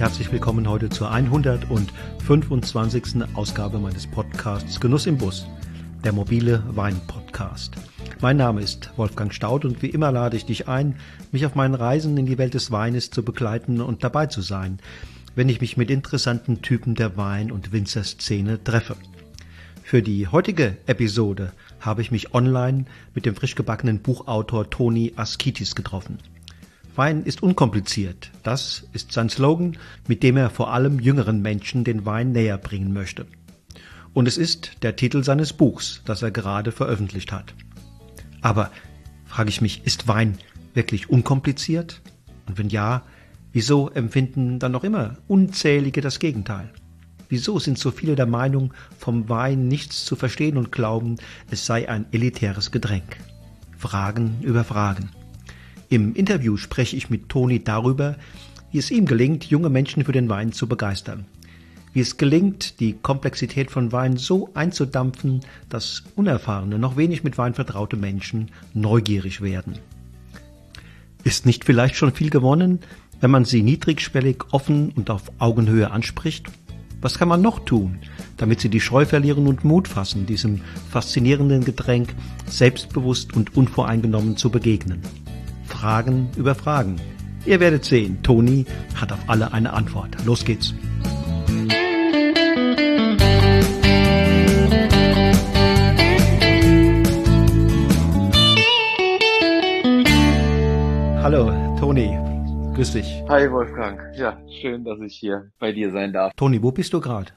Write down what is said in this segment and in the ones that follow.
Herzlich willkommen heute zur 125. Ausgabe meines Podcasts Genuss im Bus, der mobile Wein-Podcast. Mein Name ist Wolfgang Staud und wie immer lade ich dich ein, mich auf meinen Reisen in die Welt des Weines zu begleiten und dabei zu sein, wenn ich mich mit interessanten Typen der Wein- und Winzerszene treffe. Für die heutige Episode habe ich mich online mit dem frisch gebackenen Buchautor Toni Askitis getroffen. Wein ist unkompliziert. Das ist sein Slogan, mit dem er vor allem jüngeren Menschen den Wein näher bringen möchte. Und es ist der Titel seines Buchs, das er gerade veröffentlicht hat. Aber, frage ich mich, ist Wein wirklich unkompliziert? Und wenn ja, wieso empfinden dann noch immer unzählige das Gegenteil? Wieso sind so viele der Meinung, vom Wein nichts zu verstehen und glauben, es sei ein elitäres Getränk? Fragen über Fragen. Im Interview spreche ich mit Toni darüber, wie es ihm gelingt, junge Menschen für den Wein zu begeistern. Wie es gelingt, die Komplexität von Wein so einzudampfen, dass unerfahrene, noch wenig mit Wein vertraute Menschen neugierig werden. Ist nicht vielleicht schon viel gewonnen, wenn man sie niedrigschwellig, offen und auf Augenhöhe anspricht? Was kann man noch tun, damit sie die Scheu verlieren und Mut fassen, diesem faszinierenden Getränk selbstbewusst und unvoreingenommen zu begegnen? Fragen über Fragen. Ihr werdet sehen, Toni hat auf alle eine Antwort. Los geht's. Hallo, Toni. Grüß dich. Hi Wolfgang. Ja, schön, dass ich hier bei dir sein darf. Toni, wo bist du gerade?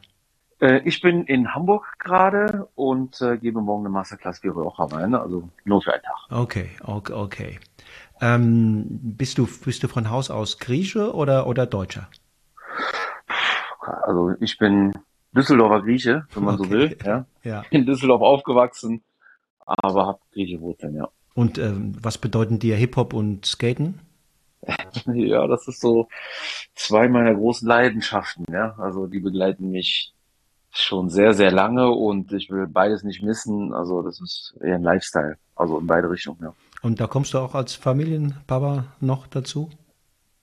Äh, ich bin in Hamburg gerade und äh, gebe morgen eine Masterclass für Raucherweine, also nur für einen Tag. Okay, okay, okay. Ähm, bist du bist du von Haus aus Grieche oder oder Deutscher? Also ich bin Düsseldorfer Grieche, wenn man okay. so will. Ja. ja. In Düsseldorf aufgewachsen, aber habe griechische Wurzeln, ja. Und ähm, was bedeuten dir Hip-Hop und Skaten? ja, das ist so zwei meiner großen Leidenschaften, ja. Also die begleiten mich schon sehr, sehr lange und ich will beides nicht missen. Also das ist eher ein Lifestyle, also in beide Richtungen, ja. Und da kommst du auch als Familienpapa noch dazu?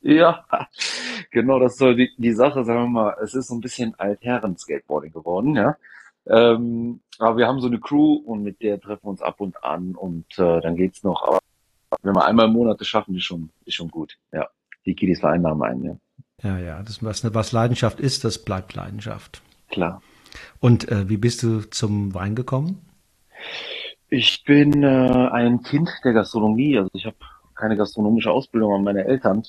Ja, genau, das soll die, die Sache, sagen wir mal, es ist so ein bisschen Altherren-Skateboarding geworden, ja. Ähm, aber wir haben so eine Crew und mit der treffen wir uns ab und an und äh, dann geht's noch. Aber wenn wir einmal im Monat das schaffen, ist schon, ist schon gut. Ja, die Kiddies vereinnahmen einen, ja. Ja, ja, das, was, was Leidenschaft ist, das bleibt Leidenschaft. Klar. Und äh, wie bist du zum Wein gekommen? Ich bin äh, ein Kind der Gastronomie. Also ich habe keine gastronomische Ausbildung, aber meine Eltern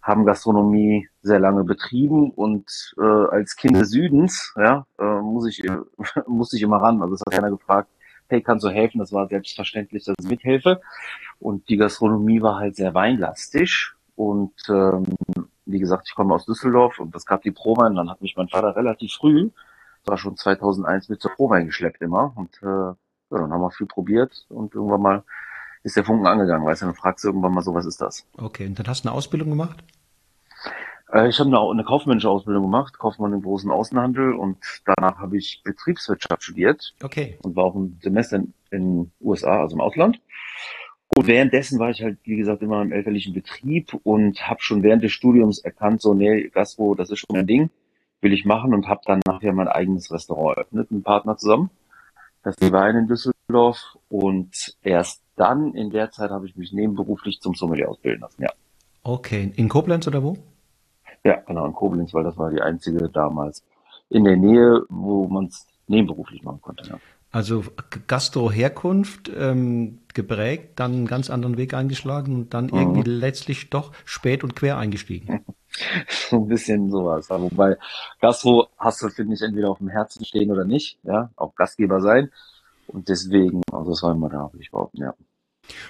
haben Gastronomie sehr lange betrieben und äh, als Kind des Südens, ja, äh, muss ich äh, muss ich immer ran. Also es hat keiner gefragt, hey, kannst du helfen? Das war selbstverständlich, dass ich mithelfe. Und die Gastronomie war halt sehr weinlastig. Und ähm, wie gesagt, ich komme aus Düsseldorf und das gab die Prowein. Dann hat mich mein Vater relativ früh, war schon 2001, mit zur Prowein geschleppt immer. Und äh, ja, dann haben wir viel probiert und irgendwann mal ist der Funken angegangen, weißt du, dann fragst du irgendwann mal so, was ist das? Okay, und dann hast du eine Ausbildung gemacht? Äh, ich habe eine, eine kaufmännische Ausbildung gemacht, Kaufmann im großen Außenhandel und danach habe ich Betriebswirtschaft studiert. Okay. Und war auch ein Semester in den USA, also im Ausland. Und währenddessen war ich halt, wie gesagt, immer im elterlichen Betrieb und habe schon während des Studiums erkannt, so, nee, Gastro, das ist schon ein Ding, will ich machen und habe dann nachher mein eigenes Restaurant eröffnet, mit einem Partner zusammen das die Wein in Düsseldorf und erst dann in der Zeit habe ich mich nebenberuflich zum Sommelier ausbilden lassen, ja. Okay, in Koblenz oder wo? Ja, genau, in Koblenz, weil das war die einzige damals in der Nähe, wo man es nebenberuflich machen konnte, ja. Also Gastro-Herkunft ähm, geprägt, dann einen ganz anderen Weg eingeschlagen und dann mhm. irgendwie letztlich doch spät und quer eingestiegen. so ein bisschen sowas. Wobei Gastro hast du, finde ich, entweder auf dem Herzen stehen oder nicht, ja, auch Gastgeber sein. Und deswegen, also das war immer da, würde ich behaupten, ja.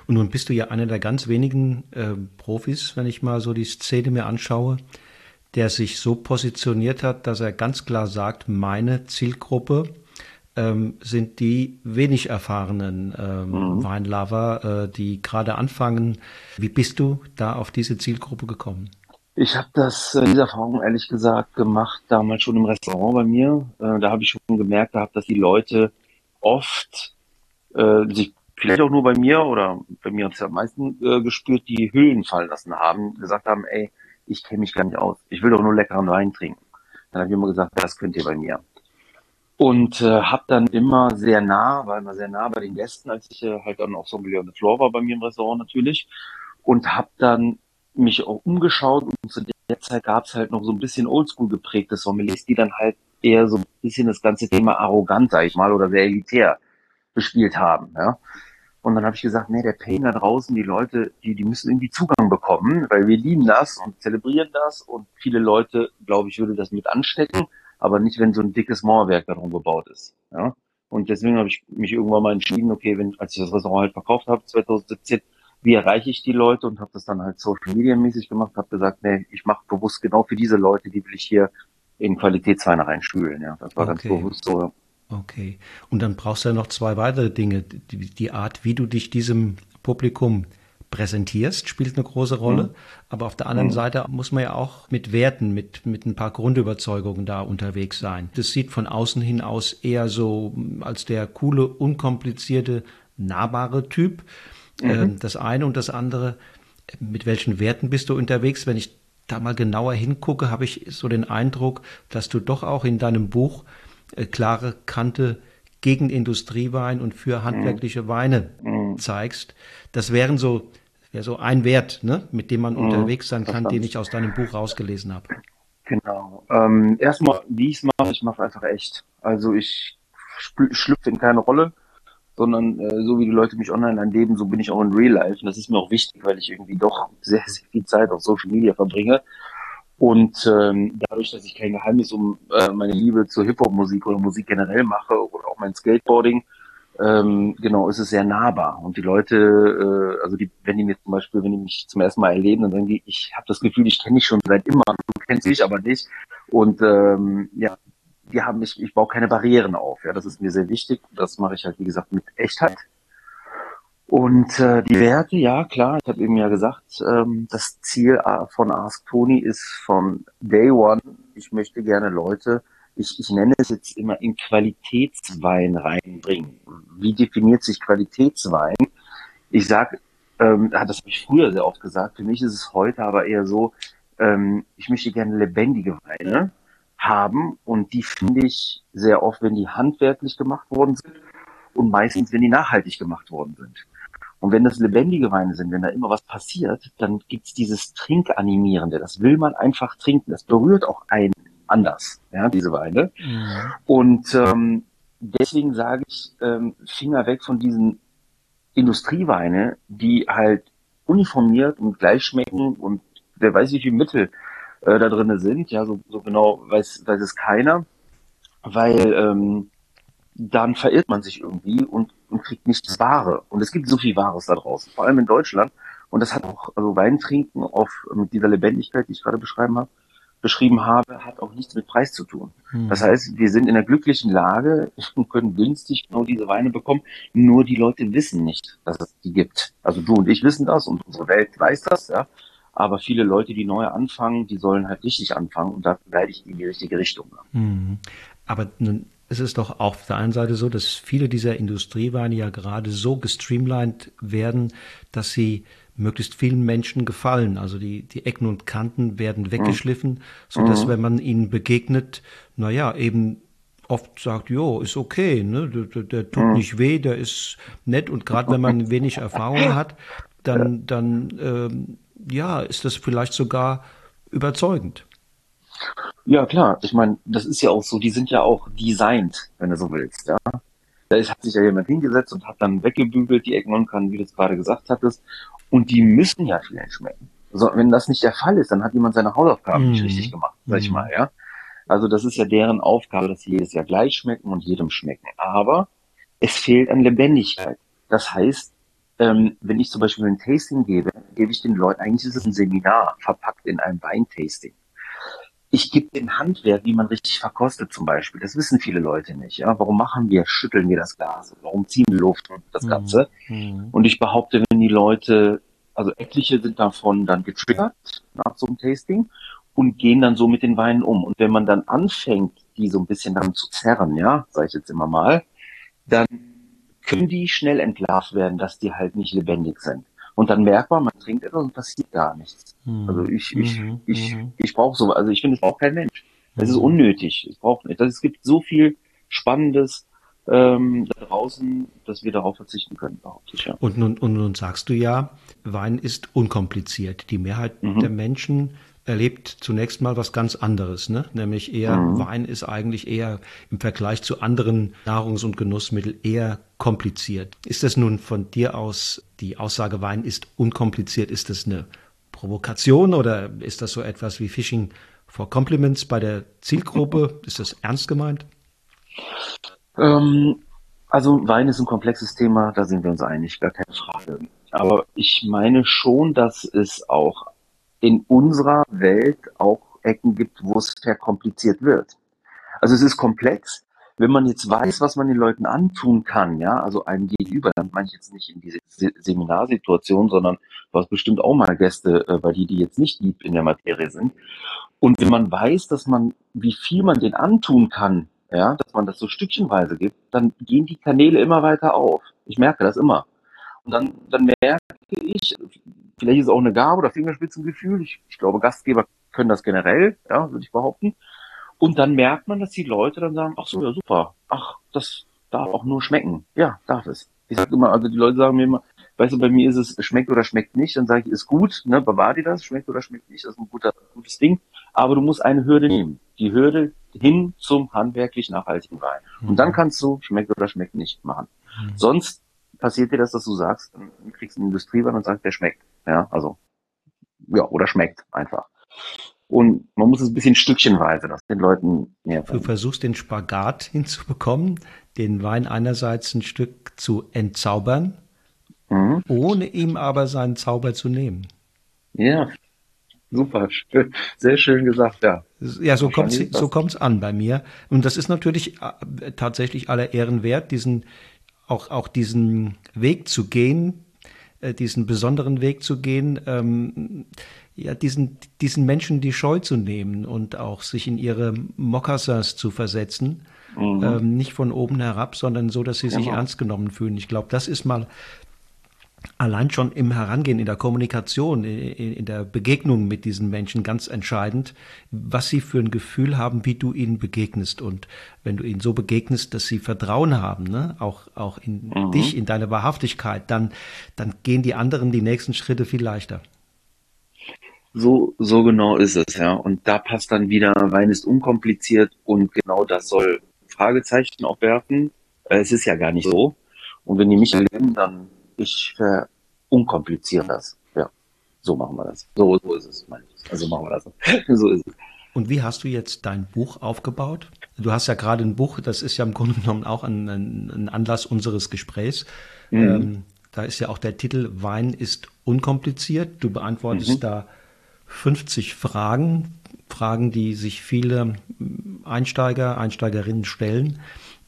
Und nun bist du ja einer der ganz wenigen äh, Profis, wenn ich mal so die Szene mir anschaue, der sich so positioniert hat, dass er ganz klar sagt, meine Zielgruppe ähm, sind die wenig erfahrenen ähm, mhm. Weinlover, äh, die gerade anfangen. Wie bist du da auf diese Zielgruppe gekommen? Ich habe das, äh, diese Erfahrung ehrlich gesagt gemacht, damals schon im Restaurant bei mir. Äh, da habe ich schon gemerkt gehabt, dass die Leute oft äh, sich vielleicht auch nur bei mir oder bei mir hat es ja am meisten äh, gespürt, die Hüllen fallen lassen haben, gesagt haben, ey, ich kenne mich gar nicht aus. Ich will doch nur leckeren Wein trinken. Dann habe ich immer gesagt, das könnt ihr bei mir. Und äh, habe dann immer sehr nah, war immer sehr nah bei den Gästen, als ich äh, halt dann auch Sommelier on the Floor war bei mir im Restaurant natürlich. Und habe dann mich auch umgeschaut und zu der Zeit gab es halt noch so ein bisschen oldschool geprägte Sommeliers, die dann halt eher so ein bisschen das ganze Thema arrogant, sag ich mal, oder sehr elitär bespielt haben. Ja. Und dann habe ich gesagt, nee, der Pain da draußen, die Leute, die, die müssen irgendwie Zugang bekommen, weil wir lieben das und zelebrieren das und viele Leute, glaube ich, würde das mit anstecken, aber nicht, wenn so ein dickes Mauerwerk darum gebaut ist. Ja. Und deswegen habe ich mich irgendwann mal entschieden, okay, wenn, als ich das Restaurant halt verkauft habe, 2017, wie erreiche ich die Leute und habe das dann halt Social Media mäßig gemacht, habe gesagt, nee, ich mache bewusst genau für diese Leute, die will ich hier in Qualitätsweine reinspülen. Ja, das war okay. ganz bewusst so. Okay. Und dann brauchst du ja noch zwei weitere Dinge. Die, die Art, wie du dich diesem Publikum präsentierst, spielt eine große Rolle. Mhm. Aber auf der anderen mhm. Seite muss man ja auch mit Werten, mit, mit ein paar Grundüberzeugungen da unterwegs sein. Das sieht von außen hin aus eher so als der coole, unkomplizierte, nahbare Typ. Mhm. Ähm, das eine und das andere, mit welchen Werten bist du unterwegs? Wenn ich da mal genauer hingucke, habe ich so den Eindruck, dass du doch auch in deinem Buch äh, klare Kante gegen Industriewein und für handwerkliche. Weine mhm. zeigst. Das wären so, wäre so ein Wert, ne, mit dem man mhm. unterwegs sein kann, den ich aus deinem Buch rausgelesen habe. Genau. Ähm, erstmal, wie ich es mache, ich mache einfach echt. Also ich schlüpfe in keine Rolle, sondern äh, so wie die Leute mich online erleben, so bin ich auch in Real Life. Und das ist mir auch wichtig, weil ich irgendwie doch sehr, sehr viel Zeit auf Social Media verbringe. Und ähm, dadurch, dass ich kein Geheimnis um äh, meine Liebe zur Hip-Hop-Musik oder Musik generell mache oder auch mein Skateboarding, ähm, genau, ist es sehr nahbar. Und die Leute, äh, also die, wenn die mir zum Beispiel, wenn die mich zum ersten Mal erleben, dann sagen die, ich habe das Gefühl, ich kenne dich schon seit immer, du kennst mich aber nicht. Und ähm, ja, die haben mich, ich baue keine Barrieren auf. Ja, das ist mir sehr wichtig. Das mache ich halt, wie gesagt, mit Echtheit. Und äh, die Werte, ja klar, ich habe eben ja gesagt, ähm, das Ziel äh, von Ask Tony ist von Day One, ich möchte gerne Leute, ich, ich nenne es jetzt immer in Qualitätswein reinbringen. Wie definiert sich Qualitätswein? Ich sag, ähm, das habe ich früher sehr oft gesagt, für mich ist es heute aber eher so, ähm, ich möchte gerne lebendige Weine haben und die finde ich sehr oft, wenn die handwerklich gemacht worden sind und meistens, wenn die nachhaltig gemacht worden sind. Und wenn das lebendige Weine sind, wenn da immer was passiert, dann gibt's dieses Trinkanimierende. Das will man einfach trinken. Das berührt auch einen anders, ja, diese Weine. Mhm. Und ähm, deswegen sage ich, ähm, Finger weg von diesen Industrieweine, die halt uniformiert und gleich schmecken und wer weiß, wie viel Mittel äh, da drinne sind. Ja, so, so genau weiß, weiß es keiner, weil ähm, dann verirrt man sich irgendwie und, und kriegt nichts Wahre. Und es gibt so viel Wahres da draußen, vor allem in Deutschland. Und das hat auch, also Wein trinken auf, mit dieser Lebendigkeit, die ich gerade beschrieben habe, beschrieben habe, hat auch nichts mit Preis zu tun. Hm. Das heißt, wir sind in einer glücklichen Lage und können günstig genau diese Weine bekommen. Nur die Leute wissen nicht, dass es die gibt. Also du und ich wissen das und unsere Welt weiß das, ja. Aber viele Leute, die neu anfangen, die sollen halt richtig anfangen und da leite ich in die richtige Richtung. Hm. Aber nun es ist doch auch auf der einen Seite so, dass viele dieser Industrieweine ja gerade so gestreamlined werden, dass sie möglichst vielen Menschen gefallen. Also die, die Ecken und Kanten werden mhm. weggeschliffen, so dass mhm. wenn man ihnen begegnet, naja, eben oft sagt, jo, ist okay, ne, der, der tut mhm. nicht weh, der ist nett und gerade wenn man wenig Erfahrung hat, dann, dann ähm, ja, ist das vielleicht sogar überzeugend. Ja, klar. Ich meine, das ist ja auch so, die sind ja auch designt, wenn du so willst, ja. Da hat sich ja jemand hingesetzt und hat dann weggebügelt, die Ecken und Kanten, wie du es gerade gesagt hattest. Und die müssen ja vielen schmecken. Also, wenn das nicht der Fall ist, dann hat jemand seine Hausaufgaben mm. nicht mhm. richtig gemacht, sag ich mm. mal, ja. Also das ist ja deren Aufgabe, dass sie jedes Jahr gleich schmecken und jedem schmecken. Aber es fehlt an Lebendigkeit. Das heißt, ähm, wenn ich zum Beispiel ein Tasting gebe, gebe ich den Leuten, eigentlich ist es ein Seminar, verpackt in einem Weintasting ich gebe dem Handwerk, wie man richtig verkostet zum Beispiel. Das wissen viele Leute nicht. Ja, warum machen wir, schütteln wir das Glas? Warum ziehen wir Luft und das mhm. Ganze? Mhm. Und ich behaupte, wenn die Leute, also etliche sind davon dann getriggert nach so einem Tasting und gehen dann so mit den Weinen um. Und wenn man dann anfängt, die so ein bisschen dann zu zerren, ja, sage ich jetzt immer mal, dann können die schnell entlarvt werden, dass die halt nicht lebendig sind. Und dann merkt man, man trinkt etwas und passiert gar nichts. Mhm. Also ich, ich, mhm. ich, mhm. ich brauche so, also ich finde, es braucht kein Mensch. Es ist mhm. unnötig. Es braucht nicht. Es gibt so viel Spannendes ähm, da draußen, dass wir darauf verzichten können, behaupte ich, ja. Und nun, und nun sagst du ja, Wein ist unkompliziert. Die Mehrheit mhm. der Menschen erlebt zunächst mal was ganz anderes, ne? nämlich eher mhm. Wein ist eigentlich eher im Vergleich zu anderen Nahrungs- und Genussmitteln eher kompliziert. Ist das nun von dir aus die Aussage Wein ist unkompliziert? Ist das eine Provokation oder ist das so etwas wie Fishing for Compliments bei der Zielgruppe? Ist das ernst gemeint? Ähm, also Wein ist ein komplexes Thema, da sind wir uns einig, gar keine Frage. Aber ich meine schon, dass es auch in unserer Welt auch Ecken gibt, wo es verkompliziert wird. Also es ist komplex. Wenn man jetzt weiß, was man den Leuten antun kann, ja, also einem gegenüber, dann meine ich jetzt nicht in diese Seminarsituation, sondern du hast bestimmt auch mal Gäste äh, bei die, die jetzt nicht lieb in der Materie sind. Und wenn man weiß, dass man, wie viel man den antun kann, ja, dass man das so stückchenweise gibt, dann gehen die Kanäle immer weiter auf. Ich merke das immer. Und dann, dann merke ich, vielleicht ist es auch eine Gabe oder Fingerspitzengefühl. Ich, ich glaube, Gastgeber können das generell, ja, würde ich behaupten. Und dann merkt man, dass die Leute dann sagen, ach so, ja, super. Ach, das darf auch nur schmecken. Ja, darf es. Ich sage immer, also die Leute sagen mir immer, weißt du, bei mir ist es schmeckt oder schmeckt nicht. Dann sage ich, ist gut, ne, bewahr dir das, schmeckt oder schmeckt nicht. Das ist ein guter, gutes Ding. Aber du musst eine Hürde nehmen. Die Hürde hin zum handwerklich nachhaltigen Wein. Und dann mhm. kannst du schmeckt oder schmeckt nicht machen. Mhm. Sonst passiert dir das, dass du sagst, du kriegst einen Industriewein und sagst, der schmeckt. Ja, also, ja, oder schmeckt einfach. Und man muss es ein bisschen stückchenweise, das den Leuten näher Du versuchst den Spagat hinzubekommen, den Wein einerseits ein Stück zu entzaubern, mhm. ohne ihm aber seinen Zauber zu nehmen. Ja, super, schön, sehr schön gesagt, ja. Ja, so kommt so kommt's an bei mir. Und das ist natürlich äh, tatsächlich aller Ehren wert, diesen auch auch diesen Weg zu gehen, diesen besonderen Weg zu gehen, ähm, ja, diesen, diesen Menschen die Scheu zu nehmen und auch sich in ihre Mokassas zu versetzen. Mhm. Ähm, nicht von oben herab, sondern so, dass sie genau. sich ernst genommen fühlen. Ich glaube, das ist mal allein schon im Herangehen, in der Kommunikation, in, der Begegnung mit diesen Menschen ganz entscheidend, was sie für ein Gefühl haben, wie du ihnen begegnest. Und wenn du ihnen so begegnest, dass sie Vertrauen haben, ne? auch, auch in mhm. dich, in deine Wahrhaftigkeit, dann, dann gehen die anderen die nächsten Schritte viel leichter. So, so genau ist es, ja. Und da passt dann wieder, Wein ist unkompliziert und genau das soll Fragezeichen auch werfen. Äh, es ist ja gar nicht so. Und wenn die mich erleben, dann ich verunkompliziere das. Ja, so machen wir das. So, so ist es, meine ich. Also machen wir das. so ist es. Und wie hast du jetzt dein Buch aufgebaut? Du hast ja gerade ein Buch, das ist ja im Grunde genommen auch ein, ein, ein Anlass unseres Gesprächs. Mhm. Ähm, da ist ja auch der Titel Wein ist unkompliziert. Du beantwortest mhm. da 50 Fragen, Fragen, die sich viele Einsteiger, Einsteigerinnen stellen.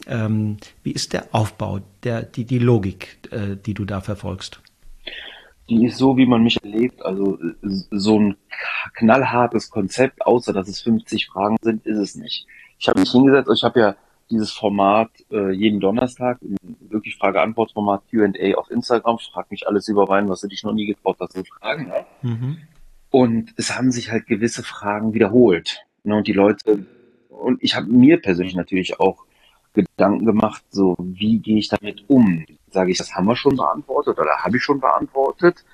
Ähm, wie ist der Aufbau, der, die, die Logik, äh, die du da verfolgst? Die ist so, wie man mich erlebt. Also so ein knallhartes Konzept, außer dass es 50 Fragen sind, ist es nicht. Ich habe mich hingesetzt, ich habe ja dieses Format äh, jeden Donnerstag, wirklich Frage-Antwort-Format Q&A auf Instagram, frag mich alles über Wein, was du dich noch nie getraut hast zu fragen. Ja? Mhm. Und es haben sich halt gewisse Fragen wiederholt. Ne? Und die Leute, und ich habe mir persönlich natürlich auch Gedanken gemacht, so wie gehe ich damit um? Sage ich, das haben wir schon beantwortet oder habe ich schon beantwortet?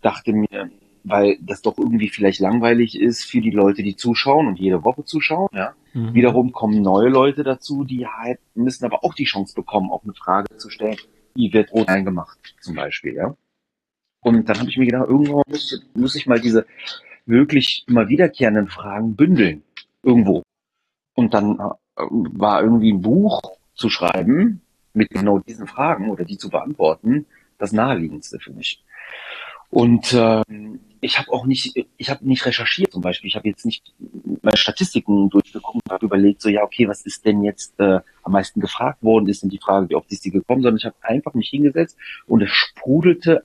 Dachte mir, weil das doch irgendwie vielleicht langweilig ist für die Leute, die zuschauen und jede Woche zuschauen. Ja. Mhm. Wiederum kommen neue Leute dazu, die halt müssen aber auch die Chance bekommen, auch eine Frage zu stellen. Wie wird Rot eingemacht, zum Beispiel, ja? Und dann habe ich mir gedacht, irgendwo muss ich, muss ich mal diese wirklich immer wiederkehrenden Fragen bündeln. Irgendwo. Und dann äh, war irgendwie ein Buch zu schreiben mit genau diesen Fragen oder die zu beantworten, das naheliegendste für mich. Und ähm, ich habe auch nicht, ich habe nicht recherchiert zum Beispiel. Ich habe jetzt nicht meine Statistiken durchgeguckt und habe überlegt, so ja, okay, was ist denn jetzt äh, am meisten gefragt worden? Ist denn die Frage, wie oft ist die gekommen? Sondern ich habe einfach mich hingesetzt und es sprudelte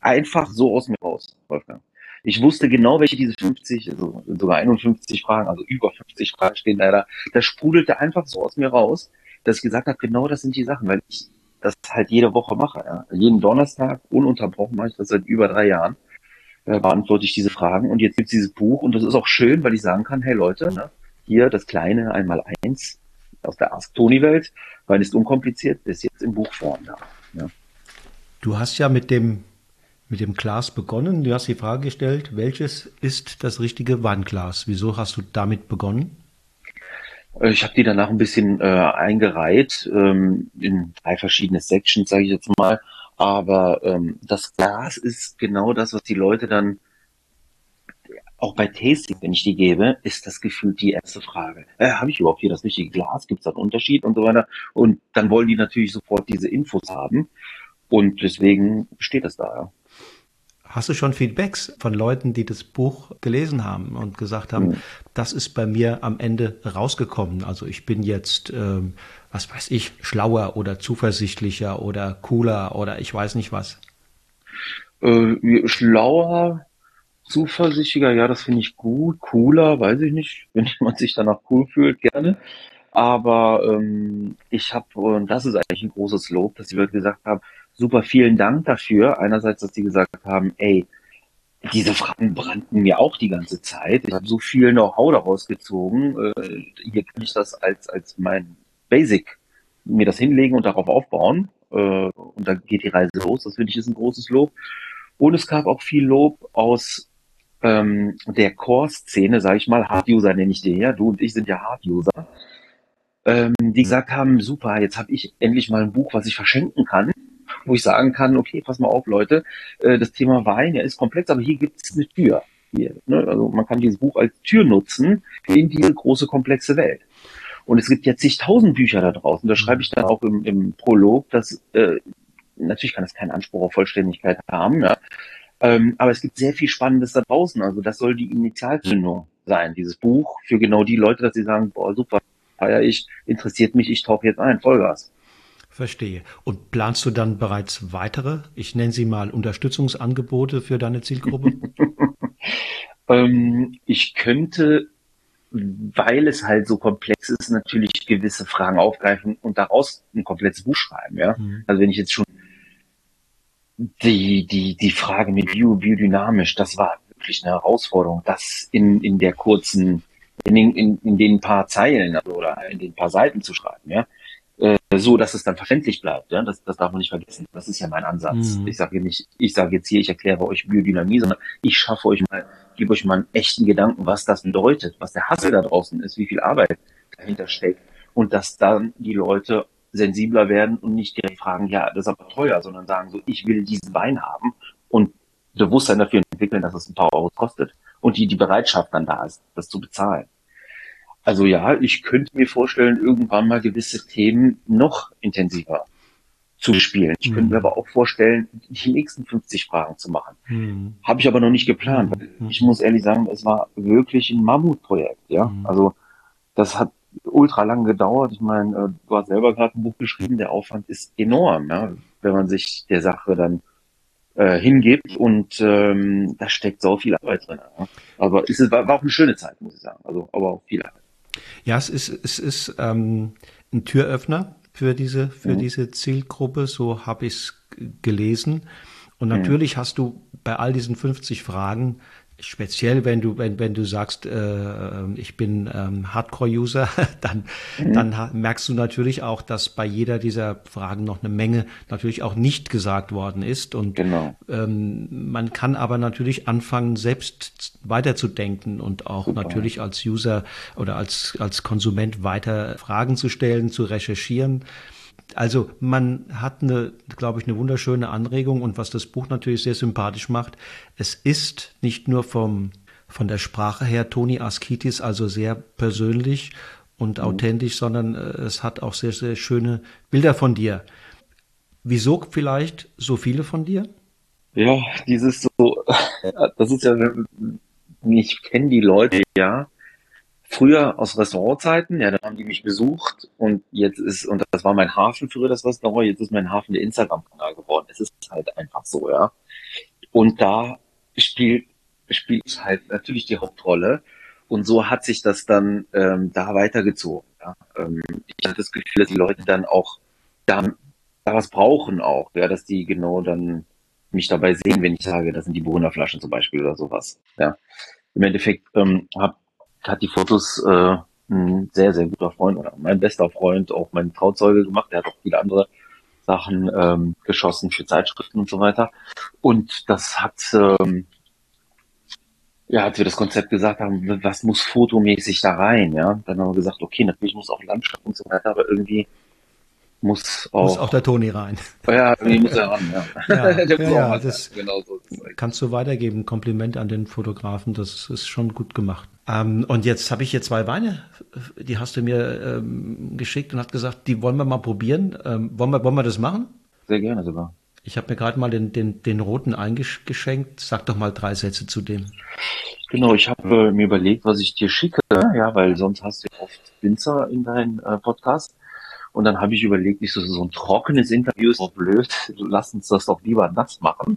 einfach so aus mir raus, Wolfgang. Ich wusste genau, welche diese 50, also sogar 51 Fragen, also über 50 Fragen stehen leider. Das sprudelte einfach so aus mir raus, dass ich gesagt habe, genau das sind die Sachen, weil ich, das halt jede Woche mache. Ja. Jeden Donnerstag ununterbrochen mache ich das seit über drei Jahren. Äh, beantworte ich diese Fragen und jetzt gibt's dieses Buch und das ist auch schön, weil ich sagen kann, hey Leute, ne, hier das kleine einmal eins aus der Ask Tony Welt, weil es unkompliziert ist jetzt in Buchform da. Ja. Du hast ja mit dem mit dem Glas begonnen. Du hast die Frage gestellt, welches ist das richtige Weinglas? Wieso hast du damit begonnen? Äh, ich habe die danach ein bisschen äh, eingereiht ähm, in drei verschiedene Sections, sage ich jetzt mal. Aber ähm, das Glas ist genau das, was die Leute dann auch bei Tasting, wenn ich die gebe, ist das Gefühl die erste Frage. Äh, Habe ich überhaupt hier das richtige Glas? Gibt es da einen Unterschied und so weiter? Und dann wollen die natürlich sofort diese Infos haben. Und deswegen steht das da. Ja. Hast du schon Feedbacks von Leuten, die das Buch gelesen haben und gesagt haben, mhm. das ist bei mir am Ende rausgekommen. Also ich bin jetzt, ähm, was weiß ich, schlauer oder zuversichtlicher oder cooler oder ich weiß nicht was. Äh, schlauer, zuversichtlicher, ja, das finde ich gut. Cooler, weiß ich nicht. Wenn jemand sich danach cool fühlt, gerne. Aber ähm, ich habe, und das ist eigentlich ein großes Lob, dass die Leute gesagt haben, super vielen Dank dafür. Einerseits, dass die gesagt haben, ey, diese Fragen brannten mir auch die ganze Zeit. Ich habe so viel Know-how daraus gezogen. Äh, hier kann ich das als, als mein Basic mir das hinlegen und darauf aufbauen. Äh, und dann geht die Reise los. Das finde ich ist ein großes Lob. Und es gab auch viel Lob aus ähm, der Core-Szene, sage ich mal. Hard-User nenne ich den ja. Du und ich sind ja Hard-User. Ähm, die gesagt haben, super, jetzt habe ich endlich mal ein Buch, was ich verschenken kann wo ich sagen kann, okay, pass mal auf, Leute, äh, das Thema Wein, ja, ist komplex, aber hier gibt es eine Tür. Hier, ne? Also man kann dieses Buch als Tür nutzen in diese große, komplexe Welt. Und es gibt ja zigtausend Bücher da draußen. Da schreibe ich dann auch im, im Prolog, dass äh, natürlich kann es keinen Anspruch auf Vollständigkeit haben, ja. Ähm, aber es gibt sehr viel Spannendes da draußen. Also das soll die Initialzündung sein, dieses Buch, für genau die Leute, dass sie sagen, boah, super, feier ich, interessiert mich, ich tauche jetzt ein, Vollgas. Verstehe. Und planst du dann bereits weitere, ich nenne sie mal Unterstützungsangebote für deine Zielgruppe? ähm, ich könnte, weil es halt so komplex ist, natürlich gewisse Fragen aufgreifen und daraus ein komplettes Buch schreiben. Ja? Mhm. Also wenn ich jetzt schon die, die, die Frage mit Bio, biodynamisch, das war wirklich eine Herausforderung, das in, in der kurzen, in den, in, in den paar Zeilen also, oder in den paar Seiten zu schreiben. Ja? Äh, so, dass es dann verständlich bleibt. Ja? Das, das darf man nicht vergessen. Das ist ja mein Ansatz. Mhm. Ich sage nicht, ich sage jetzt hier, ich erkläre euch Biodynamie, sondern ich schaffe euch mal, gebe euch mal einen echten Gedanken, was das bedeutet, was der Hassel da draußen ist, wie viel Arbeit dahinter steckt und dass dann die Leute sensibler werden und nicht direkt fragen, ja, das ist aber teuer, sondern sagen so, ich will diesen Wein haben und Bewusstsein dafür entwickeln, dass es ein paar Euro kostet und die die Bereitschaft dann da ist, das zu bezahlen. Also ja, ich könnte mir vorstellen, irgendwann mal gewisse Themen noch intensiver zu spielen. Ich mhm. könnte mir mhm. aber auch vorstellen, die nächsten 50 Fragen zu machen. Mhm. Habe ich aber noch nicht geplant. Mhm. Ich muss ehrlich sagen, es war wirklich ein Mammutprojekt. Ja, mhm. also das hat ultra lang gedauert. Ich meine, äh, du hast selber gerade ein Buch geschrieben. Der Aufwand ist enorm, ja, wenn man sich der Sache dann äh, hingibt und ähm, da steckt so viel Arbeit drin. Ja. Aber es war, war auch eine schöne Zeit, muss ich sagen. Also, aber auch viel Arbeit. Ja, es ist, es ist ähm, ein Türöffner für diese, für mhm. diese Zielgruppe, so habe ich es gelesen. Und natürlich mhm. hast du bei all diesen 50 Fragen speziell wenn du wenn wenn du sagst äh, ich bin ähm, Hardcore-User dann mhm. dann merkst du natürlich auch dass bei jeder dieser Fragen noch eine Menge natürlich auch nicht gesagt worden ist und genau. ähm, man kann aber natürlich anfangen selbst weiterzudenken und auch Super. natürlich als User oder als als Konsument weiter Fragen zu stellen zu recherchieren also man hat eine, glaube ich, eine wunderschöne Anregung und was das Buch natürlich sehr sympathisch macht, es ist nicht nur vom, von der Sprache her Toni Askitis, also sehr persönlich und mhm. authentisch, sondern äh, es hat auch sehr, sehr schöne Bilder von dir. Wieso vielleicht so viele von dir? Ja, dieses so, das ist ja, ich kenne die Leute ja, früher aus Restaurantzeiten, ja, dann haben die mich besucht und jetzt ist, und das war mein Hafen früher, das Restaurant, jetzt ist mein Hafen der Instagram-Kanal geworden. Es ist halt einfach so, ja. Und da spielt, spielt halt natürlich die Hauptrolle. Und so hat sich das dann ähm, da weitergezogen. Ja. Ähm, ich hatte das Gefühl, dass die Leute dann auch da was brauchen auch, ja, dass die genau dann mich dabei sehen, wenn ich sage, das sind die Burgunderflaschen zum Beispiel oder sowas. Ja. Im Endeffekt ähm, hab, hat die Fotos äh, ein sehr, sehr guter Freund oder mein bester Freund, auch mein Trauzeuge gemacht. Der hat auch viele andere Sachen ähm, geschossen für Zeitschriften und so weiter. Und das hat, ähm, ja, als wir das Konzept gesagt haben, was muss fotomäßig da rein, ja, dann haben wir gesagt, okay, natürlich muss auch Landschaft und so weiter, aber irgendwie muss auch, muss auch der Toni rein. Ja, irgendwie muss er ran, ja. ja, ja, ja das genau so kannst du weitergeben. Kompliment an den Fotografen, das ist schon gut gemacht. Ähm, und jetzt habe ich hier zwei Weine, die hast du mir ähm, geschickt und hat gesagt, die wollen wir mal probieren. Ähm, wollen, wir, wollen wir das machen? Sehr gerne sogar. Ich habe mir gerade mal den, den, den roten eingeschenkt. Sag doch mal drei Sätze zu dem. Genau, ich habe äh, mir überlegt, was ich dir schicke, ja, weil sonst hast du oft Winzer in deinem äh, Podcast. Und dann habe ich überlegt, ich so, so ein trockenes Interview ist doch blöd, lass uns das doch lieber nass machen.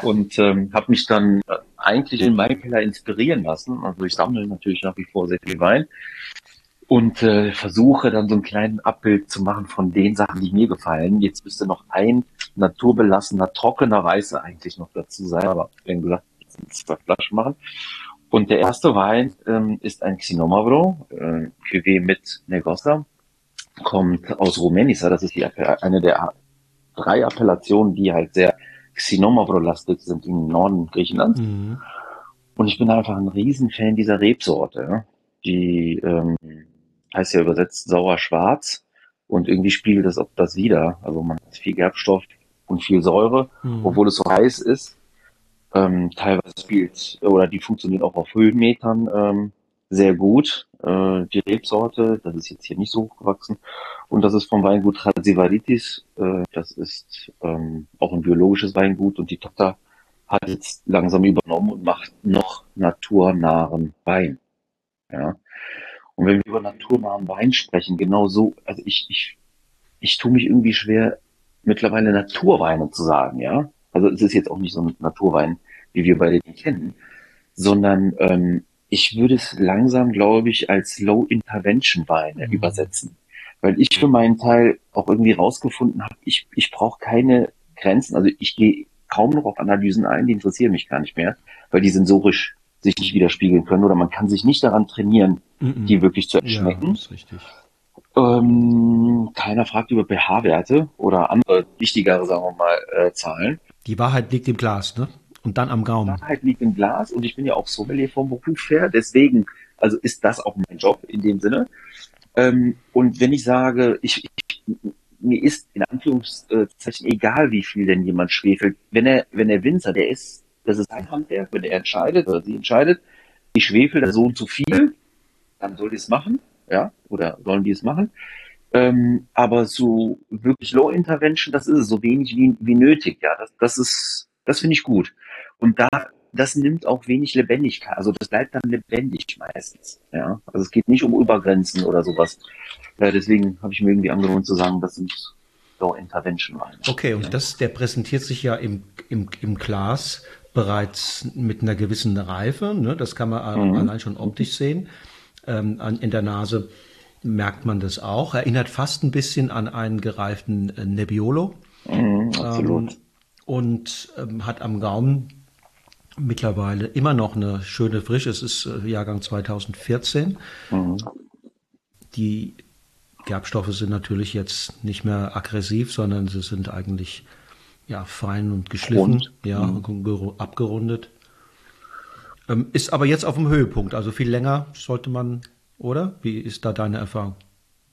Und ähm, habe mich dann äh, eigentlich in meinem Keller inspirieren lassen. Also ich sammle natürlich nach wie vor sehr viel Wein und äh, versuche dann so einen kleinen Abbild zu machen von den Sachen, die mir gefallen. Jetzt müsste noch ein naturbelassener, trockener Weiße eigentlich noch dazu sein, aber wie gesagt, jetzt zwei Flaschen machen. Und der erste Wein ähm, ist ein Xinomavro, äh, Cuvée mit Negosa kommt aus Rumenisa. Das ist die, eine der drei Appellationen, die halt sehr Xinomavro-lastig sind im Norden Griechenlands. Mhm. Und ich bin einfach ein Riesenfan dieser Rebsorte. Die ähm, heißt ja übersetzt sauer-schwarz und irgendwie spiegelt das auch das wieder. Also man hat viel Gerbstoff und viel Säure, mhm. obwohl es so heiß ist. Ähm, teilweise spielt oder die funktioniert auch auf Höhenmetern ähm, sehr gut. Äh, die Rebsorte, das ist jetzt hier nicht so hochgewachsen. Und das ist vom Weingut Transivaritis. Äh, das ist ähm, auch ein biologisches Weingut und die Tochter hat jetzt langsam übernommen und macht noch naturnahen Wein. Ja. Und wenn wir über naturnahen Wein sprechen, genau so, also ich, ich, ich tue mich irgendwie schwer, mittlerweile Naturweine zu sagen, ja. Also es ist jetzt auch nicht so ein Naturwein, wie wir beide den kennen, sondern ähm, ich würde es langsam, glaube ich, als Low-Intervention-Weine mhm. übersetzen. Weil ich für meinen Teil auch irgendwie rausgefunden habe, ich, ich brauche keine Grenzen. Also ich gehe kaum noch auf Analysen ein, die interessieren mich gar nicht mehr, weil die sensorisch sich nicht widerspiegeln können oder man kann sich nicht daran trainieren, mhm. die wirklich zu erschmecken. Ja, ist richtig. Ähm, keiner fragt über pH-Werte oder andere wichtigere, sagen wir mal, äh, Zahlen. Die Wahrheit liegt im Glas, ne? Und dann am Gaumen. Wahrheit liegt im Glas und ich bin ja auch Sommelier vom Beruf her, deswegen, also ist das auch mein Job in dem Sinne. Ähm, und wenn ich sage, ich, ich, mir ist in Anführungszeichen egal, wie viel denn jemand schwefelt, wenn er, wenn der Winzer, der ist, das ist ein Handwerk, wenn er entscheidet oder sie entscheidet, ich schwefel da so und so viel, dann soll die es machen, ja, oder sollen die es machen. Ähm, aber so wirklich Low Intervention, das ist es, so wenig wie, wie nötig, ja, das, das ist, das finde ich gut. Und da, das nimmt auch wenig Lebendigkeit. Also das bleibt dann lebendig meistens. Ja, also es geht nicht um Übergrenzen oder sowas. Ja, deswegen habe ich mir irgendwie angewöhnt zu sagen, das sind so Intervention Weine. Okay, und das, der präsentiert sich ja im, im, im Glas bereits mit einer gewissen Reife. Ne? Das kann man mhm. allein schon optisch sehen. Ähm, an, in der Nase merkt man das auch. Erinnert fast ein bisschen an einen gereiften äh, Nebbiolo. Mhm, absolut. Ähm, und ähm, hat am Gaumen mittlerweile immer noch eine schöne Frische. Es ist äh, Jahrgang 2014. Mhm. Die Gerbstoffe sind natürlich jetzt nicht mehr aggressiv, sondern sie sind eigentlich ja fein und geschliffen, Rund. ja mhm. abgerundet. Ähm, ist aber jetzt auf dem Höhepunkt, also viel länger sollte man, oder? Wie ist da deine Erfahrung?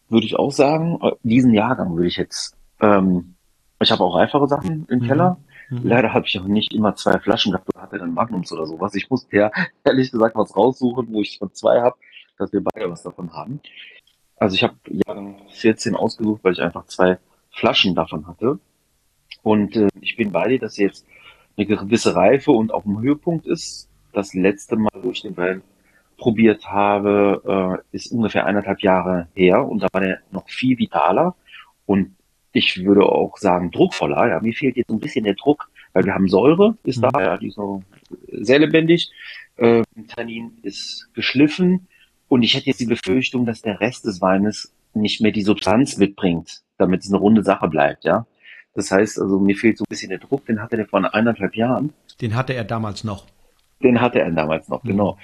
Würde ich auch sagen, äh, diesen Jahrgang würde ich jetzt. Ähm, ich habe auch reifere Sachen im mhm. Keller. Mhm. Leider habe ich auch nicht immer zwei Flaschen gehabt oder hatte dann Magnums oder sowas. Ich musste ja ehrlich gesagt was raussuchen, wo ich von zwei habe, dass wir beide was davon haben. Also ich habe Jahrgang 14 ausgesucht, weil ich einfach zwei Flaschen davon hatte. Und äh, ich bin bei dir, dass jetzt eine gewisse Reife und auf dem Höhepunkt ist. Das letzte Mal, wo ich den Wein probiert habe, äh, ist ungefähr eineinhalb Jahre her und da war der noch viel vitaler und ich würde auch sagen, druckvoller. Ja, mir fehlt jetzt ein bisschen der Druck, weil wir haben Säure, ist mhm. da, ja, die ist so sehr lebendig. Ähm, Tannin ist geschliffen und ich hätte jetzt die Befürchtung, dass der Rest des Weines nicht mehr die Substanz mitbringt, damit es eine runde Sache bleibt, ja. Das heißt, also mir fehlt so ein bisschen der Druck, den hatte der vor eineinhalb Jahren. Den hatte er damals noch. Den hatte er damals noch, mhm. genau.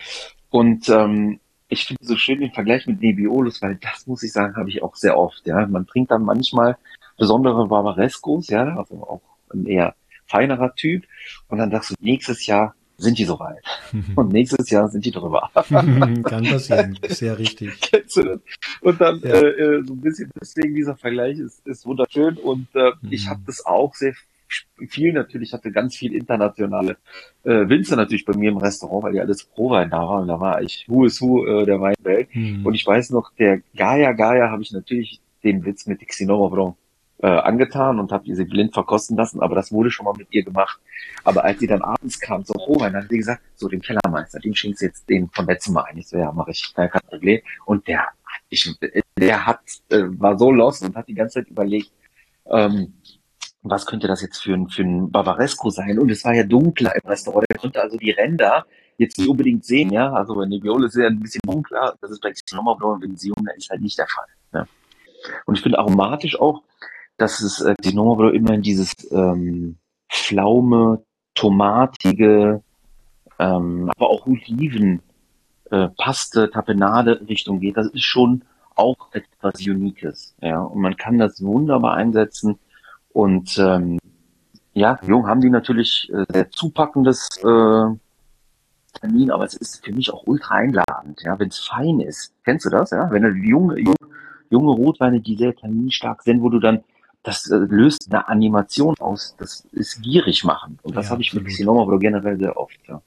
Und ähm, ich finde so schön den Vergleich mit Nebbiolus, weil das muss ich sagen, habe ich auch sehr oft. Ja, man trinkt dann manchmal besondere Barbarescos, ja, also auch ein eher feinerer Typ. Und dann sagst du, nächstes Jahr sind die soweit. Und nächstes Jahr sind die drüber. Kann passieren, sehr richtig. Kennst du das? Und dann ja. äh, äh so ein bisschen deswegen dieser Vergleich ist, ist wunderschön und äh, mhm. ich habe das auch sehr viel natürlich, hatte ganz viel internationale äh, Winzer natürlich bei mir im Restaurant, weil die alles Pro-Wein da waren. Und da war ich Who is Who äh, der Weinwelt. Mhm. Und ich weiß noch, der Gaia Gaia habe ich natürlich den Witz mit Xinoma Blanc äh, angetan und habe sie blind verkosten lassen, aber das wurde schon mal mit ihr gemacht. Aber als sie dann abends kam zum Rohwein, dann hat sie gesagt, so den Kellermeister, den schenkst du jetzt den von letztem Mal ein. Ich so, ja, mache ich, kein Problem. Und der, ich, der hat, äh, war so lost und hat die ganze Zeit überlegt, ähm, was könnte das jetzt für ein, für ein Bavaresco sein? Und es war ja dunkler im Restaurant. Der konnte also die Ränder jetzt nicht unbedingt sehen, ja. Also wenn die Viole ist ja ein bisschen dunkler, das ist bei Xenoma Blanc und Vision, ist halt nicht der Fall. Ja. Und ich finde aromatisch auch, dass es äh, die Nombre immer in dieses ähm, Pflaume, tomatige, ähm, aber auch Oliven, äh, Paste, Tapenade Richtung geht. Das ist schon auch etwas Uniques. Ja, und man kann das wunderbar einsetzen. Und ähm, ja, Jung haben die natürlich äh, sehr zupackendes äh, Termin, aber es ist für mich auch ultra einladend, ja, wenn es fein ist. Kennst du das, ja? Wenn du junge, junge, junge Rotweine, die sehr tanninstark sind, wo du dann das äh, löst eine Animation aus, das ist gierig machen. Und das ja, habe ich mit Xiloma aber generell sehr oft, ja.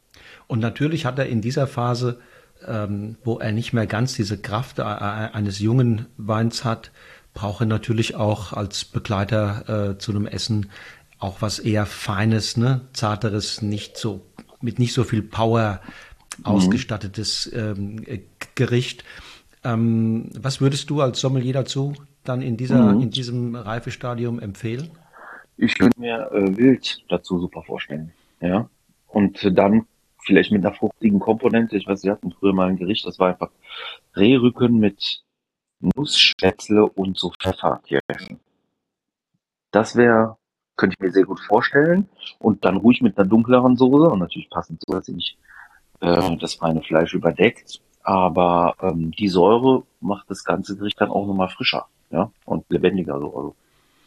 Und natürlich hat er in dieser Phase, ähm, wo er nicht mehr ganz diese Kraft äh, äh eines jungen Weins hat, braucht er natürlich auch als Begleiter äh, zu einem Essen auch was eher Feines, ne, zarteres, nicht so mit nicht so viel Power mhm. ausgestattetes ähm, Gericht. Ähm, was würdest du als Sommelier dazu dann in, dieser, mhm. in diesem Reifestadium empfehlen? Ich könnte mir äh, Wild dazu super vorstellen. Ja. Und dann vielleicht mit einer fruchtigen Komponente. Ich weiß, wir hatten früher mal ein Gericht, das war einfach Rehrücken mit Nussspätzle und so Pfefferkirschen. Das wäre, könnte ich mir sehr gut vorstellen. Und dann ruhig mit einer dunkleren Soße und natürlich passend so, dass sie nicht äh, das feine Fleisch überdeckt. Aber ähm, die Säure macht das ganze Gericht dann auch nochmal frischer ja, und lebendiger so. Also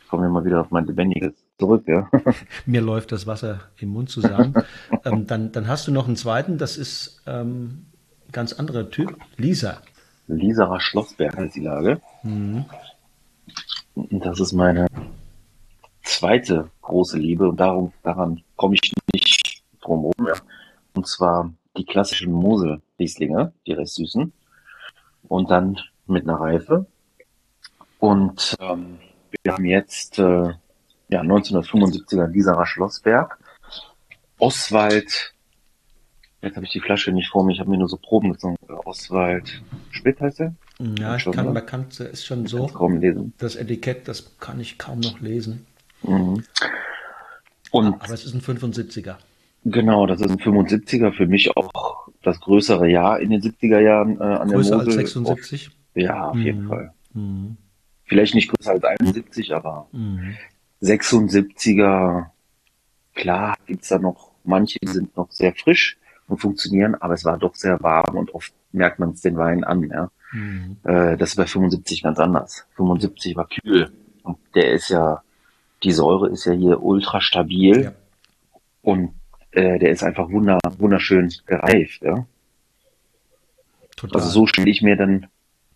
kommen wir mal wieder auf mein lebendiges zurück, ja. Mir läuft das Wasser im Mund zusammen. ähm, dann, dann hast du noch einen zweiten, das ist ähm, ganz anderer Typ, Lisa. Lisaer Schlossberg heißt die Lage. Mhm. Das ist meine zweite große Liebe und darum, daran komme ich nicht drum rum. Ja. Und zwar die klassischen Mosel-Rieslinge, die recht süßen. Und dann mit einer Reife und ähm, wir haben jetzt äh, ja, 1975er Gieserer Schlossberg. Oswald, jetzt habe ich die Flasche nicht vor mir, ich habe mir nur so Proben gezogen. Oswald Schmidt heißt er? Ja, ich kann, man kann, ist schon so. Kaum lesen. Das Etikett, das kann ich kaum noch lesen. Mhm. Und Aber es ist ein 75er. Genau, das ist ein 75er, für mich auch das größere Jahr in den 70er Jahren äh, an Größer der Mosel. als 76? Auf, ja, auf mhm. jeden Fall. Mhm. Vielleicht nicht größer als 71, aber mhm. 76er, klar gibt's da noch, manche sind noch sehr frisch und funktionieren, aber es war doch sehr warm und oft merkt man es den Wein an. Ja. Mhm. Äh, das ist bei 75 ganz anders. 75 war kühl und der ist ja, die Säure ist ja hier ultra stabil ja. und äh, der ist einfach wunder, wunderschön gereift. Ja. Total. Also so stelle ich mir dann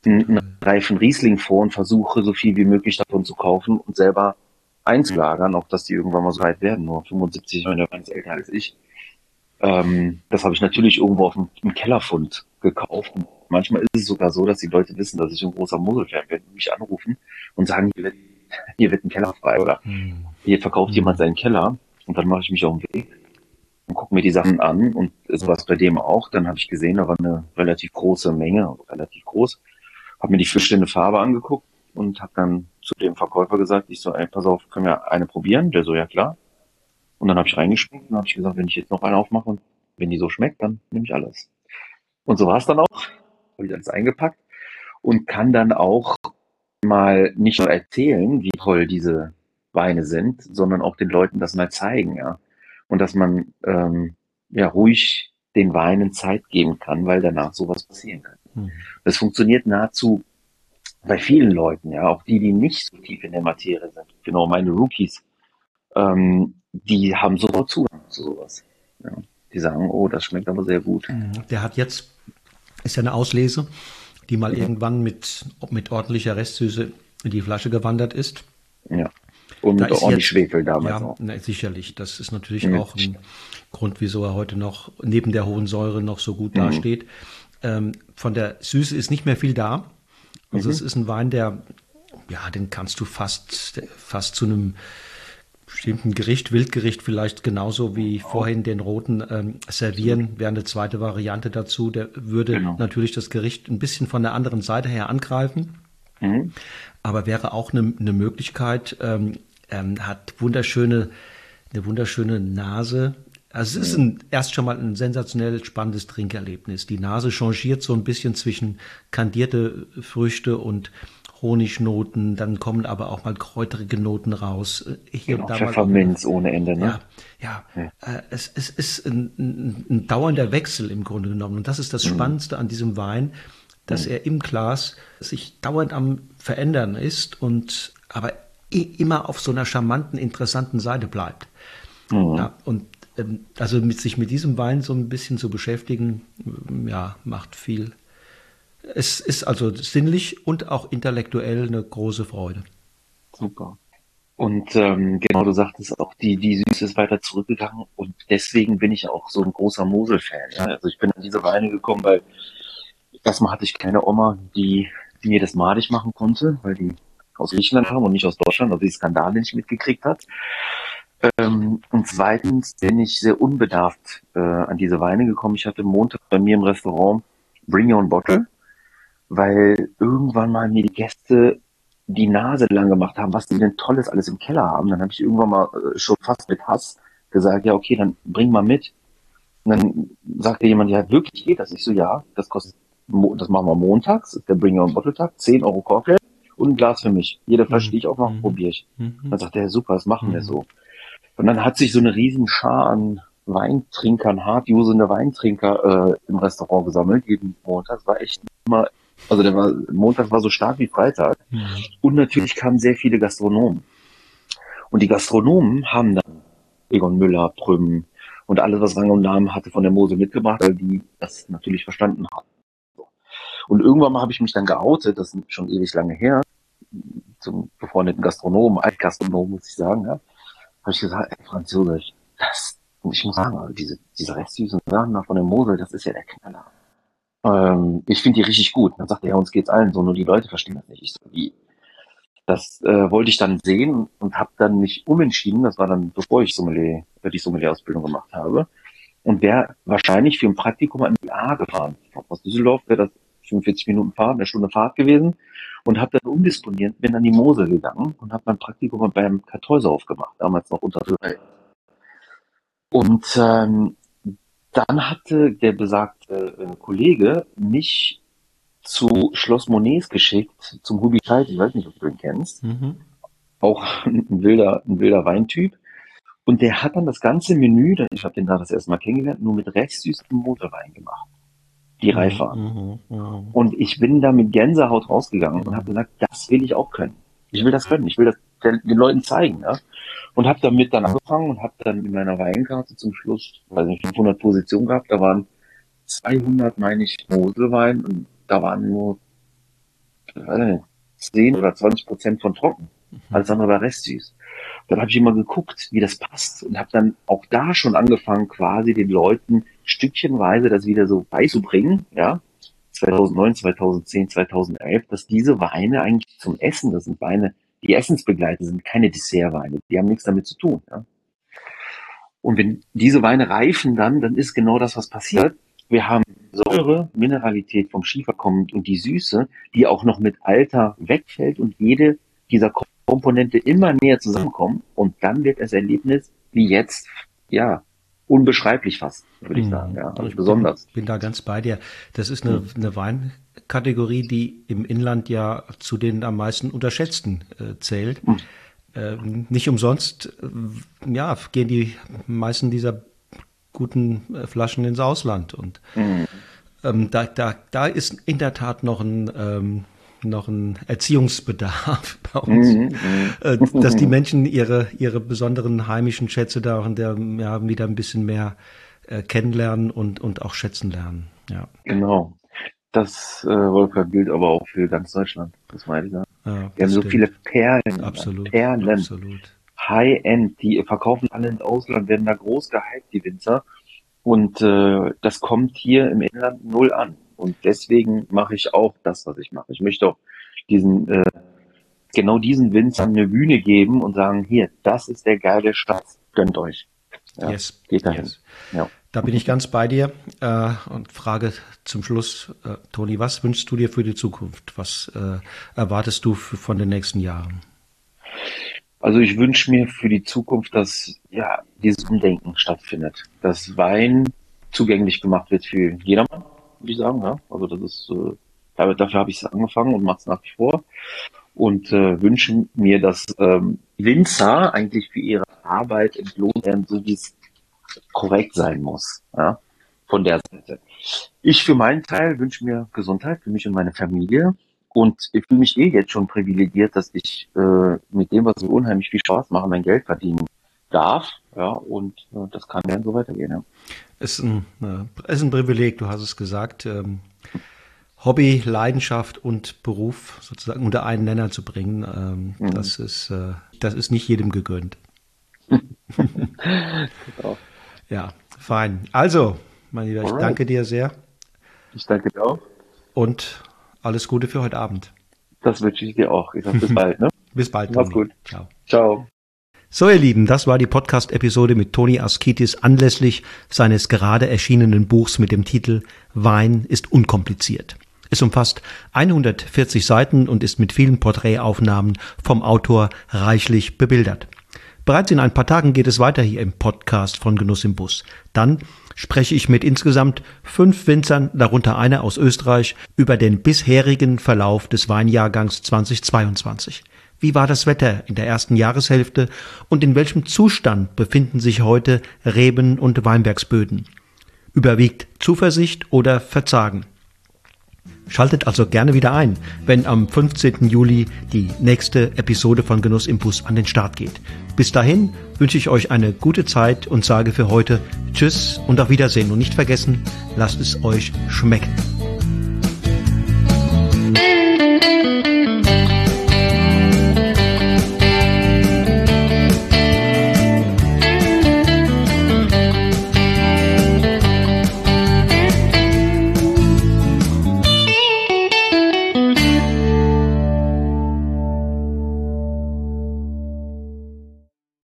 einen reifen Riesling vor und versuche, so viel wie möglich davon zu kaufen und selber einzulagern, auch dass die irgendwann mal so weit werden. Nur 75 Jahre ganz älter als ich. Ähm, das habe ich natürlich irgendwo auf dem, im Kellerfund gekauft. Und manchmal ist es sogar so, dass die Leute wissen, dass ich ein großer Muselfan bin, mich anrufen und sagen, hier wird, hier wird ein Keller frei oder hm. hier verkauft hm. jemand seinen Keller. Und dann mache ich mich auf den Weg und gucke mir die Sachen an und so war es bei dem auch. Dann habe ich gesehen, da war eine relativ große Menge, relativ groß habe mir die Fischstände Farbe angeguckt und habe dann zu dem Verkäufer gesagt, ich so, ey, pass auf, können wir eine probieren? Der so, ja klar. Und dann habe ich reingeschmeckt und habe ich gesagt, wenn ich jetzt noch eine aufmache und wenn die so schmeckt, dann nehme ich alles. Und so war es dann auch. Habe ich alles eingepackt und kann dann auch mal nicht nur erzählen, wie toll diese Weine sind, sondern auch den Leuten das mal zeigen, ja. Und dass man ähm, ja ruhig den Weinen Zeit geben kann, weil danach sowas passieren kann. Mhm. Das funktioniert nahezu bei vielen Leuten, ja, auch die, die nicht so tief in der Materie sind. Genau, meine Rookies, ähm, die haben sofort Zugang zu sowas. Ja. Die sagen, oh, das schmeckt aber sehr gut. Mhm. Der hat jetzt, ist ja eine Auslese, die mal ja. irgendwann mit, mit ordentlicher Restsüße in die Flasche gewandert ist. Ja. Und da mit ordentlich Schwefel damals ja, auch. Na, sicherlich. Das ist natürlich mhm. auch ein Grund, wieso er heute noch neben der hohen Säure noch so gut mhm. dasteht. Ähm, von der Süße ist nicht mehr viel da. Also mhm. es ist ein Wein, der, ja, den kannst du fast, fast zu einem bestimmten Gericht, Wildgericht vielleicht genauso wie vorhin den roten ähm, servieren, wäre eine zweite Variante dazu. Der würde genau. natürlich das Gericht ein bisschen von der anderen Seite her angreifen. Mhm. Aber wäre auch eine, eine Möglichkeit, ähm, ähm, hat wunderschöne, eine wunderschöne Nase. Also es ist ein, erst schon mal ein sensationell spannendes Trinkerlebnis. Die Nase changiert so ein bisschen zwischen kandierte Früchte und Honignoten, dann kommen aber auch mal kräuterige Noten raus. Hier genau, Pfefferminz ohne Ende, ne? Ja, ja. ja. Äh, es, es ist ein, ein, ein, dauernder Wechsel im Grunde genommen. Und das ist das mhm. Spannendste an diesem Wein, dass mhm. er im Glas sich dauernd am Verändern ist und aber immer auf so einer charmanten, interessanten Seite bleibt. Mhm. Ja, und also mit sich mit diesem Wein so ein bisschen zu beschäftigen, ja, macht viel es ist also sinnlich und auch intellektuell eine große Freude. Super. Und ähm, genau, du sagtest auch, die, die Süße ist weiter zurückgegangen und deswegen bin ich auch so ein großer Mosel-Fan. Ja? Also ich bin an diese Weine gekommen, weil erstmal hatte ich keine Oma, die, die mir das madig machen konnte, weil die aus Griechenland kam und nicht aus Deutschland, also die Skandale nicht mitgekriegt hat. Ähm, und zweitens bin ich sehr unbedarft äh, an diese Weine gekommen. Ich hatte Montag bei mir im Restaurant Bring Your Own Bottle weil irgendwann mal mir die Gäste die Nase lang gemacht haben, was die denn Tolles alles im Keller haben. Dann habe ich irgendwann mal äh, schon fast mit Hass gesagt, ja, okay, dann bring mal mit. Und dann sagte jemand, ja, wirklich geht das? Ich so, ja, das kostet, das machen wir montags, der Bring Your Bottle Tag, 10 Euro Cocktail und ein Glas für mich. Jede Flasche, die ich auch noch mhm. probiere ich. Mhm. Dann sagt er, super, das machen wir mhm. so. Und dann hat sich so eine riesen Schar an Weintrinkern, hartjusende Weintrinker äh, im Restaurant gesammelt, jeden Montag. Das war echt immer also der war, Montag war so stark wie Freitag. Mhm. Und natürlich kamen sehr viele Gastronomen. Und die Gastronomen haben dann Egon Müller, Prüm und alles, was Rang und Namen hatte, von der Mose mitgebracht, weil die das natürlich verstanden haben. Und irgendwann mal habe ich mich dann geoutet, das ist schon ewig lange her, zum befreundeten Gastronomen, Altgastronomen, muss ich sagen, ja, habe ich gesagt, ey, Franz Josef, das, ich muss sagen, also diese, diese restsüßen Sachen da von der Mosel, das ist ja der Knaller. Ähm, ich finde die richtig gut. Dann sagt er, ja, uns geht's allen so, nur die Leute verstehen das nicht. Ich so, wie? Das äh, wollte ich dann sehen und habe dann mich umentschieden. Das war dann, bevor ich Sommelier, äh, die Sommelier-Ausbildung gemacht habe. Und wäre wahrscheinlich für ein Praktikum an die A gefahren. Aus Düsseldorf wäre das 45 Minuten Fahrt, eine Stunde Fahrt gewesen. Und habe dann umdisponiert, bin an die Mosel gegangen und habe mein Praktikum beim Kartäuser aufgemacht, damals noch unter Und ähm, dann hatte der besagte äh, Kollege mich zu Schloss Monets geschickt, zum Hubi Scheidt, ich weiß nicht, ob du ihn kennst. Mhm. Auch ein wilder, ein wilder Weintyp. Und der hat dann das ganze Menü, ich habe den da das erste Mal kennengelernt, nur mit recht süßem Motorwein gemacht. Die mhm, reif waren. Mhm, mhm, und ich bin da mit Gänsehaut rausgegangen und habe gesagt, das will ich auch können. Ich will das können. Ich will das den, Leuten zeigen. Ja? Und habe damit dann angefangen und habe dann in meiner Weinkarte zum Schluss, weiß nicht, 500 Positionen gehabt. Da waren 200, meine ich, Moselwein und da waren nur nicht, 10 oder 20 Prozent von trocken. Mhm. Alles andere war restsüß. Dann habe ich immer geguckt, wie das passt und habe dann auch da schon angefangen, quasi den Leuten stückchenweise das wieder so beizubringen, ja, 2009, 2010, 2011, dass diese Weine eigentlich zum Essen, das sind Weine, die Essensbegleiter sind keine Dessertweine. Die haben nichts damit zu tun. Ja? Und wenn diese Weine reifen dann, dann ist genau das, was passiert. Wir haben Säure, Mineralität vom Schiefer kommt und die Süße, die auch noch mit Alter wegfällt und jede dieser Komponente immer näher zusammenkommen. Und dann wird das Erlebnis wie jetzt, ja, unbeschreiblich fast, würde ich mhm. sagen. Ja, also ich besonders. Bin, bin da ganz bei dir. Das ist eine, mhm. eine Weinkategorie, die im Inland ja zu den am meisten unterschätzten äh, zählt. Äh, nicht umsonst, äh, ja, gehen die meisten dieser guten äh, Flaschen ins Ausland und ähm, da, da, da ist in der Tat noch ein ähm, noch ein Erziehungsbedarf bei uns, mhm, mhm. äh, dass die Menschen ihre ihre besonderen heimischen Schätze da auch in der ja wieder ein bisschen mehr äh, kennenlernen und und auch schätzen lernen. Ja. Genau. Das äh, Wolfgang gilt aber auch für ganz Deutschland. Das meine ich sagen. Ja, Wir haben so viele Perlen. Absolut. Perlen. Absolut. High-End, die verkaufen alle ins Ausland, werden da groß gehypt, die Winzer. Und äh, das kommt hier im Inland null an. Und deswegen mache ich auch das, was ich mache. Ich möchte auch diesen, äh, genau diesen Winzern eine Bühne geben und sagen, hier, das ist der geile Schatz, gönnt euch. Ja, yes. Geht dahin. Yes. Ja. Da bin ich ganz bei dir äh, und frage zum Schluss, äh, Toni, was wünschst du dir für die Zukunft? Was äh, erwartest du von den nächsten Jahren? Also ich wünsche mir für die Zukunft, dass ja dieses Umdenken stattfindet, dass Wein zugänglich gemacht wird für jedermann, würde ich sagen. Ja? Also das ist äh, dafür habe ich es angefangen und mache es nach wie vor und äh, wünsche mir, dass ähm, Winzer eigentlich für ihre Arbeit entlohnt werden, so wie es korrekt sein muss. Ja, von der Seite. Ich für meinen Teil wünsche mir Gesundheit für mich und meine Familie. Und ich fühle mich eh jetzt schon privilegiert, dass ich äh, mit dem, was mir unheimlich viel Spaß macht, mein Geld verdienen darf. Ja, und äh, das kann dann so weitergehen. Ja. Ist ein, äh, ist ein Privileg, du hast es gesagt. Ähm, Hobby, Leidenschaft und Beruf sozusagen unter einen Nenner zu bringen, ähm, mhm. das ist äh, das ist nicht jedem gegönnt. genau. Ja, fein. Also, mein Lieber, ich danke dir sehr. Ich danke dir auch. Und alles Gute für heute Abend. Das wünsche ich dir auch. Ich sage bis bald. Ne? bis bald. Mach's gut. Ciao. Ciao. So, ihr Lieben, das war die Podcast-Episode mit Toni Askitis anlässlich seines gerade erschienenen Buchs mit dem Titel Wein ist unkompliziert. Es umfasst 140 Seiten und ist mit vielen Porträtaufnahmen vom Autor reichlich bebildert. Bereits in ein paar Tagen geht es weiter hier im Podcast von Genuss im Bus. Dann spreche ich mit insgesamt fünf Winzern, darunter einer aus Österreich, über den bisherigen Verlauf des Weinjahrgangs 2022. Wie war das Wetter in der ersten Jahreshälfte und in welchem Zustand befinden sich heute Reben und Weinbergsböden? Überwiegt Zuversicht oder Verzagen? Schaltet also gerne wieder ein, wenn am 15. Juli die nächste Episode von Genuss im Bus an den Start geht. Bis dahin wünsche ich euch eine gute Zeit und sage für heute Tschüss und auf Wiedersehen und nicht vergessen, lasst es euch schmecken.